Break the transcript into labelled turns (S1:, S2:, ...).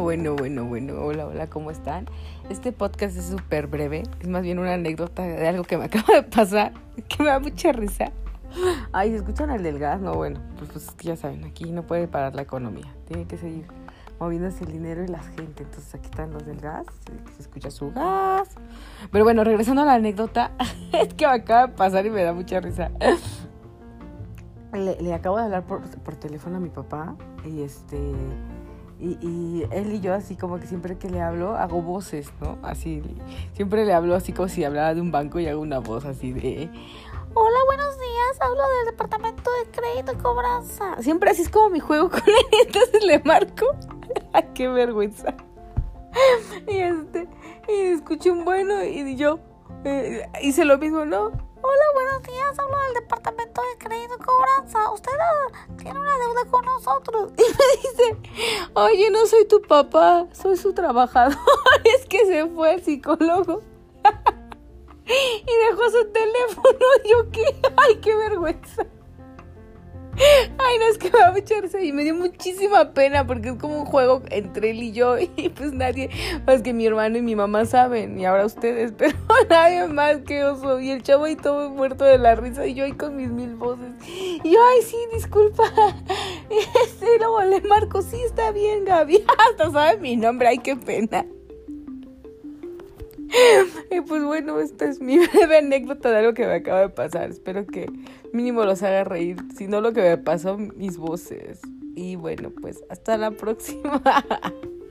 S1: Bueno, bueno, bueno, hola, hola, ¿cómo están? Este podcast es súper breve, es más bien una anécdota de algo que me acaba de pasar, que me da mucha risa. Ay, ¿se escuchan el del gas? No, bueno, pues, pues ya saben, aquí no puede parar la economía, tiene que seguir moviéndose el dinero y la gente. Entonces aquí están los del gas, se escucha su gas. Pero bueno, regresando a la anécdota, es que me acaba de pasar y me da mucha risa. Le, acabo de hablar por, por teléfono a mi papá y este y, él y yo así como que siempre que le hablo hago voces, ¿no? Así, siempre le hablo así como si hablara de un banco y hago una voz así de... Hola, buenos días, hablo del departamento de crédito y cobranza. Siempre así es como mi juego con él, entonces le marco. Qué vergüenza. Y este, y escuché un bueno y yo eh, hice lo mismo, ¿no? Hola, buenos días. Hablo del departamento de crédito y cobranza. Usted tiene una nosotros. Y me dice, oye, no soy tu papá, soy su trabajador. es que se fue el psicólogo. y dejó su teléfono. Yo qué, ay, qué vergüenza. Es que va a echarse y me dio muchísima pena porque es como un juego entre él y yo y pues nadie más que mi hermano y mi mamá saben y ahora ustedes, pero nadie más que oso y el chavo ahí todo muerto de la risa y yo ahí con mis mil voces. Y yo, ay, sí, disculpa, este, luego le marco, sí, está bien, Gaby, hasta sabe mi nombre, ay, qué pena. Y pues bueno, esta es mi breve anécdota de algo que me acaba de pasar. Espero que mínimo los haga reír. Si no, lo que me pasó, mis voces. Y bueno, pues hasta la próxima.